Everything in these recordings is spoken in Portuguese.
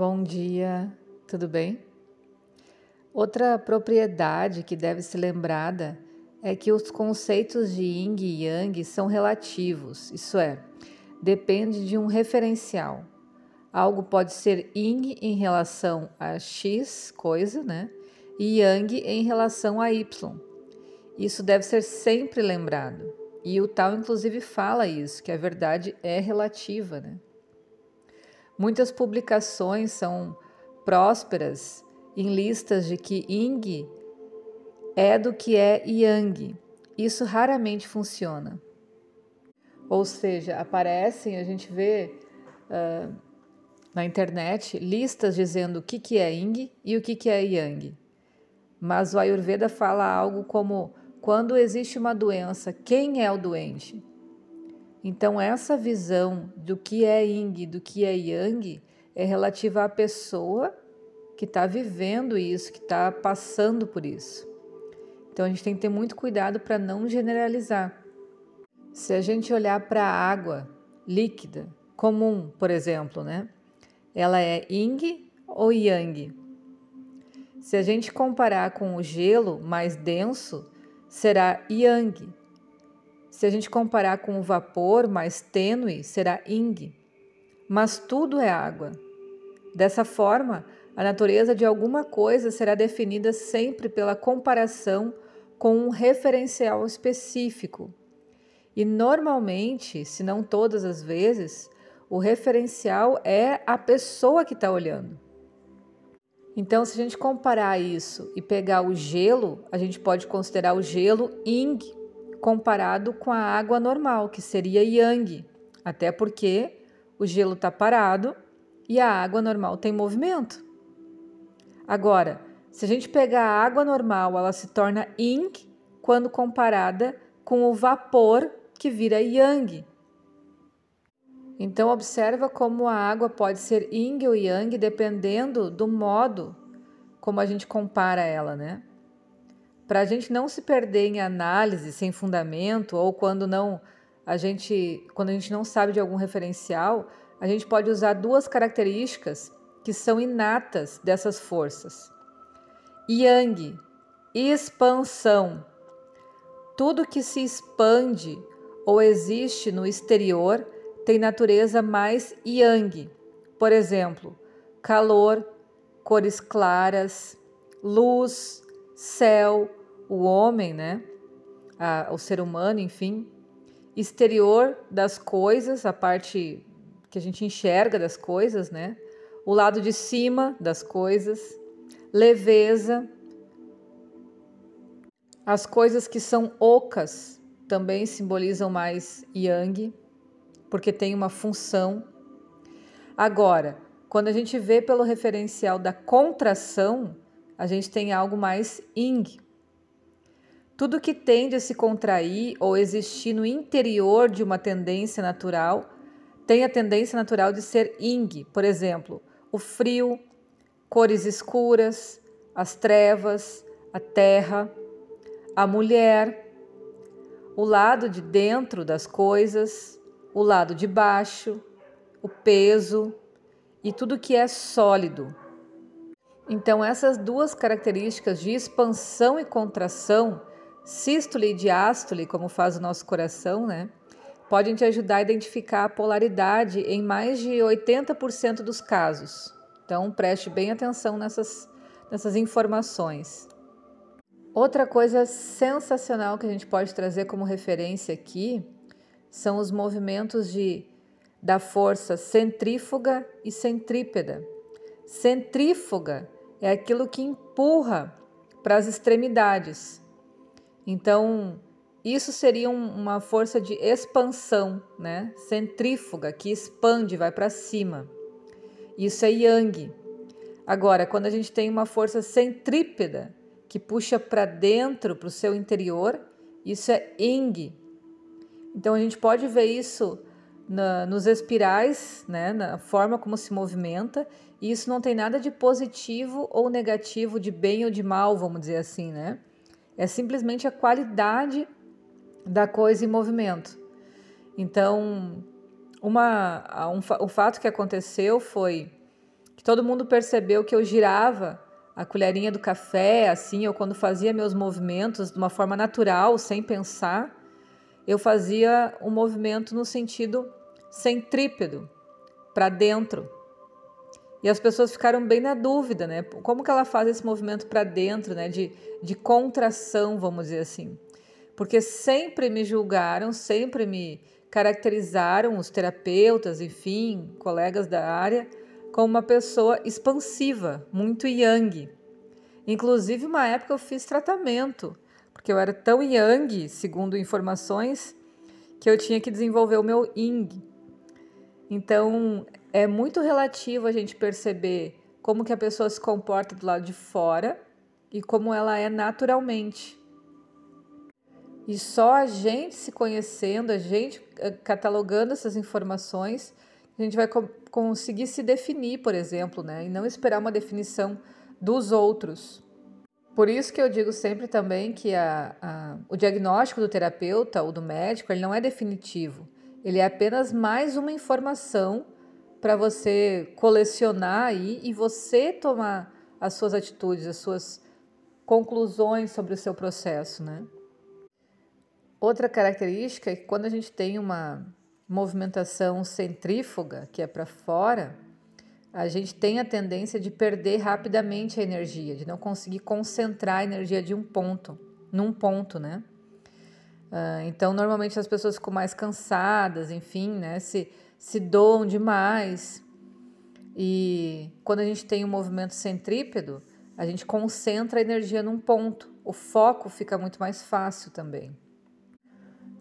Bom dia, tudo bem? Outra propriedade que deve ser lembrada é que os conceitos de yin e yang são relativos, isso é, depende de um referencial. Algo pode ser yin em relação a x coisa, né? E yang em relação a y. Isso deve ser sempre lembrado. E o Tal inclusive fala isso, que a verdade é relativa, né? Muitas publicações são prósperas em listas de que Ying é do que é Yang. Isso raramente funciona. Ou seja, aparecem, a gente vê uh, na internet listas dizendo o que, que é Ying e o que, que é Yang. Mas o Ayurveda fala algo como quando existe uma doença, quem é o doente? Então, essa visão do que é yin, do que é yang, é relativa à pessoa que está vivendo isso, que está passando por isso. Então, a gente tem que ter muito cuidado para não generalizar. Se a gente olhar para a água líquida, comum, por exemplo, né? Ela é yin ou yang? Se a gente comparar com o gelo mais denso, será yang. Se a gente comparar com o vapor mais tênue, será ing. Mas tudo é água. Dessa forma, a natureza de alguma coisa será definida sempre pela comparação com um referencial específico. E normalmente, se não todas as vezes, o referencial é a pessoa que está olhando. Então, se a gente comparar isso e pegar o gelo, a gente pode considerar o gelo ing comparado com a água normal, que seria yang, até porque o gelo está parado e a água normal tem movimento. Agora, se a gente pegar a água normal, ela se torna yin quando comparada com o vapor que vira yang. Então observa como a água pode ser yin ou yang dependendo do modo como a gente compara ela, né? Para a gente não se perder em análise sem fundamento ou quando não a gente quando a gente não sabe de algum referencial, a gente pode usar duas características que são inatas dessas forças. Yang, expansão. Tudo que se expande ou existe no exterior tem natureza mais yang. Por exemplo, calor, cores claras, luz, céu, o homem, né? A, o ser humano, enfim, exterior das coisas, a parte que a gente enxerga das coisas, né? O lado de cima das coisas, leveza, as coisas que são ocas também simbolizam mais yang, porque tem uma função. Agora, quando a gente vê pelo referencial da contração, a gente tem algo mais yin, tudo que tende a se contrair ou existir no interior de uma tendência natural tem a tendência natural de ser ing, por exemplo, o frio, cores escuras, as trevas, a terra, a mulher, o lado de dentro das coisas, o lado de baixo, o peso e tudo que é sólido. Então, essas duas características de expansão e contração sístole e diástole, como faz o nosso coração, né? Podem te ajudar a identificar a polaridade em mais de 80% dos casos. Então, preste bem atenção nessas, nessas informações. Outra coisa sensacional que a gente pode trazer como referência aqui são os movimentos de, da força centrífuga e centrípeda. Centrífuga é aquilo que empurra para as extremidades, então, isso seria uma força de expansão, né? Centrífuga, que expande, vai para cima. Isso é yang. Agora, quando a gente tem uma força centrípeda, que puxa para dentro, para o seu interior, isso é yin. Então, a gente pode ver isso na, nos espirais, né? na forma como se movimenta, e isso não tem nada de positivo ou negativo, de bem ou de mal, vamos dizer assim, né? É simplesmente a qualidade da coisa em movimento. Então, uma, um, o fato que aconteceu foi que todo mundo percebeu que eu girava a colherinha do café, assim, ou quando fazia meus movimentos de uma forma natural, sem pensar, eu fazia um movimento no sentido centrípedo, para dentro. E as pessoas ficaram bem na dúvida, né? Como que ela faz esse movimento para dentro, né? De, de contração, vamos dizer assim. Porque sempre me julgaram, sempre me caracterizaram os terapeutas, enfim, colegas da área, como uma pessoa expansiva, muito yang. Inclusive, uma época eu fiz tratamento, porque eu era tão yang, segundo informações, que eu tinha que desenvolver o meu yin. Então, é muito relativo a gente perceber como que a pessoa se comporta do lado de fora e como ela é naturalmente. E só a gente se conhecendo, a gente eh, catalogando essas informações, a gente vai co conseguir se definir, por exemplo, né? E não esperar uma definição dos outros. Por isso que eu digo sempre também que a, a, o diagnóstico do terapeuta ou do médico ele não é definitivo. Ele é apenas mais uma informação para você colecionar aí e você tomar as suas atitudes, as suas conclusões sobre o seu processo, né? Outra característica é que quando a gente tem uma movimentação centrífuga, que é para fora, a gente tem a tendência de perder rapidamente a energia, de não conseguir concentrar a energia de um ponto, num ponto, né? Uh, então, normalmente as pessoas ficam mais cansadas, enfim, né? Se, se doam demais. E quando a gente tem um movimento centrípedo, a gente concentra a energia num ponto. O foco fica muito mais fácil também.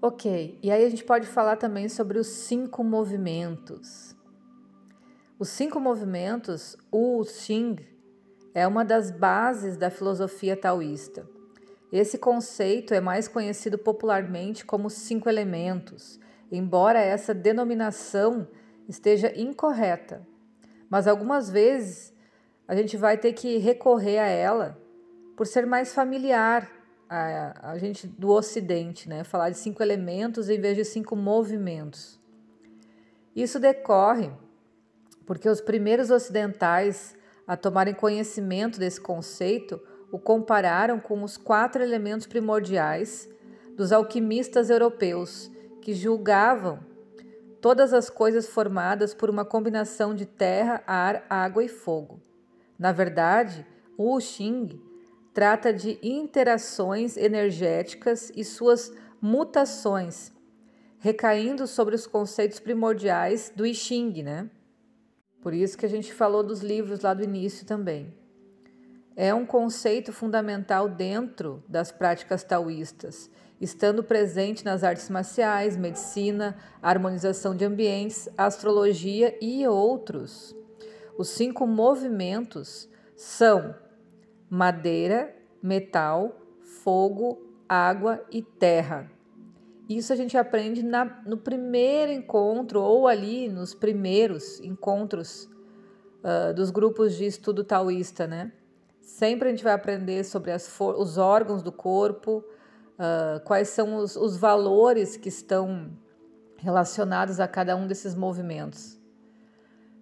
Ok, e aí a gente pode falar também sobre os cinco movimentos. Os cinco movimentos, o Xing, é uma das bases da filosofia taoísta. Esse conceito é mais conhecido popularmente como cinco elementos, embora essa denominação esteja incorreta. Mas algumas vezes a gente vai ter que recorrer a ela por ser mais familiar a, a gente do Ocidente, né? Falar de cinco elementos em vez de cinco movimentos. Isso decorre porque os primeiros ocidentais a tomarem conhecimento desse conceito o compararam com os quatro elementos primordiais dos alquimistas europeus, que julgavam todas as coisas formadas por uma combinação de terra, ar, água e fogo. Na verdade, o Xing trata de interações energéticas e suas mutações, recaindo sobre os conceitos primordiais do I Ching, né? Por isso que a gente falou dos livros lá do início também. É um conceito fundamental dentro das práticas taoístas, estando presente nas artes marciais, medicina, harmonização de ambientes, astrologia e outros. Os cinco movimentos são madeira, metal, fogo, água e terra. Isso a gente aprende na, no primeiro encontro ou ali nos primeiros encontros uh, dos grupos de estudo taoísta, né? Sempre a gente vai aprender sobre os órgãos do corpo, uh, quais são os, os valores que estão relacionados a cada um desses movimentos.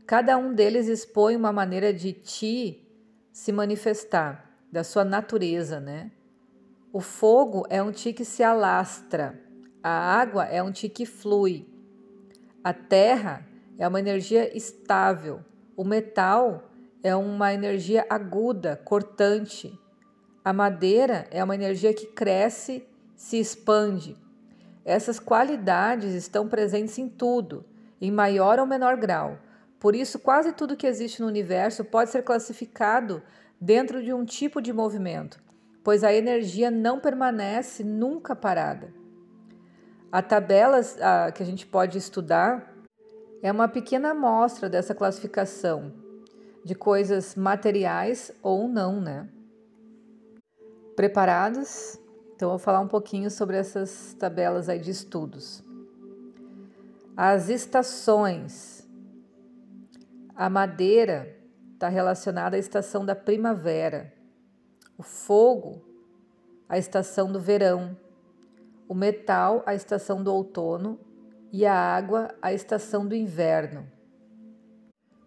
Cada um deles expõe uma maneira de ti se manifestar, da sua natureza, né? O fogo é um ti que se alastra, a água é um ti que flui, a terra é uma energia estável, o metal é uma energia aguda, cortante, a madeira é uma energia que cresce, se expande. Essas qualidades estão presentes em tudo, em maior ou menor grau. Por isso, quase tudo que existe no universo pode ser classificado dentro de um tipo de movimento, pois a energia não permanece nunca parada. A tabela a, que a gente pode estudar é uma pequena amostra dessa classificação de coisas materiais ou não, né? Preparados? Então, eu vou falar um pouquinho sobre essas tabelas aí de estudos. As estações a madeira está relacionada à estação da primavera, o fogo, à estação do verão, o metal, à estação do outono e a água, à estação do inverno.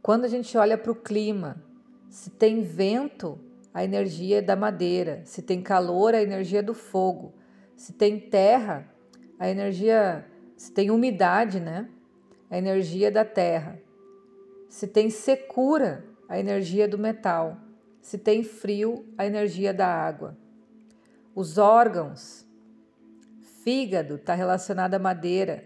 Quando a gente olha para o clima, se tem vento, a energia é da madeira, se tem calor, a energia é do fogo, se tem terra, a energia, se tem umidade, né? A energia é da terra. Se tem secura, a energia é do metal. Se tem frio, a energia é da água. Os órgãos, fígado está relacionado à madeira,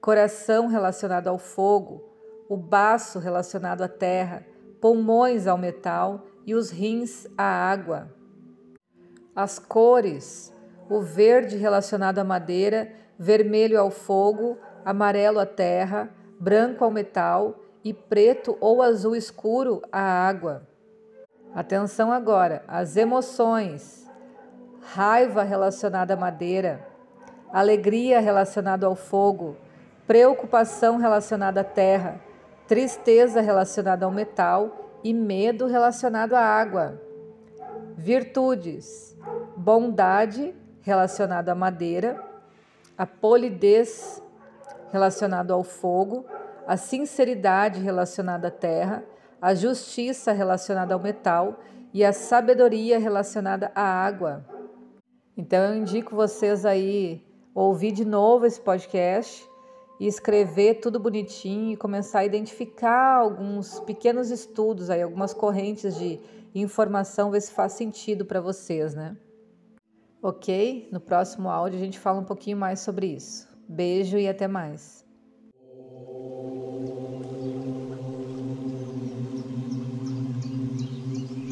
coração relacionado ao fogo, o baço relacionado à terra, pulmões ao metal e os rins à água. As cores: o verde relacionado à madeira, vermelho ao fogo, amarelo à terra, branco ao metal e preto ou azul escuro à água. Atenção agora, as emoções: raiva relacionada à madeira, alegria relacionada ao fogo, preocupação relacionada à terra, tristeza relacionada ao metal e medo relacionado à água. Virtudes: bondade relacionada à madeira, a polidez relacionado ao fogo, a sinceridade relacionada à terra, a justiça relacionada ao metal e a sabedoria relacionada à água. Então eu indico vocês aí ouvir de novo esse podcast e escrever tudo bonitinho e começar a identificar alguns pequenos estudos aí, algumas correntes de informação, ver se faz sentido para vocês, né? Ok? No próximo áudio a gente fala um pouquinho mais sobre isso. Beijo e até mais.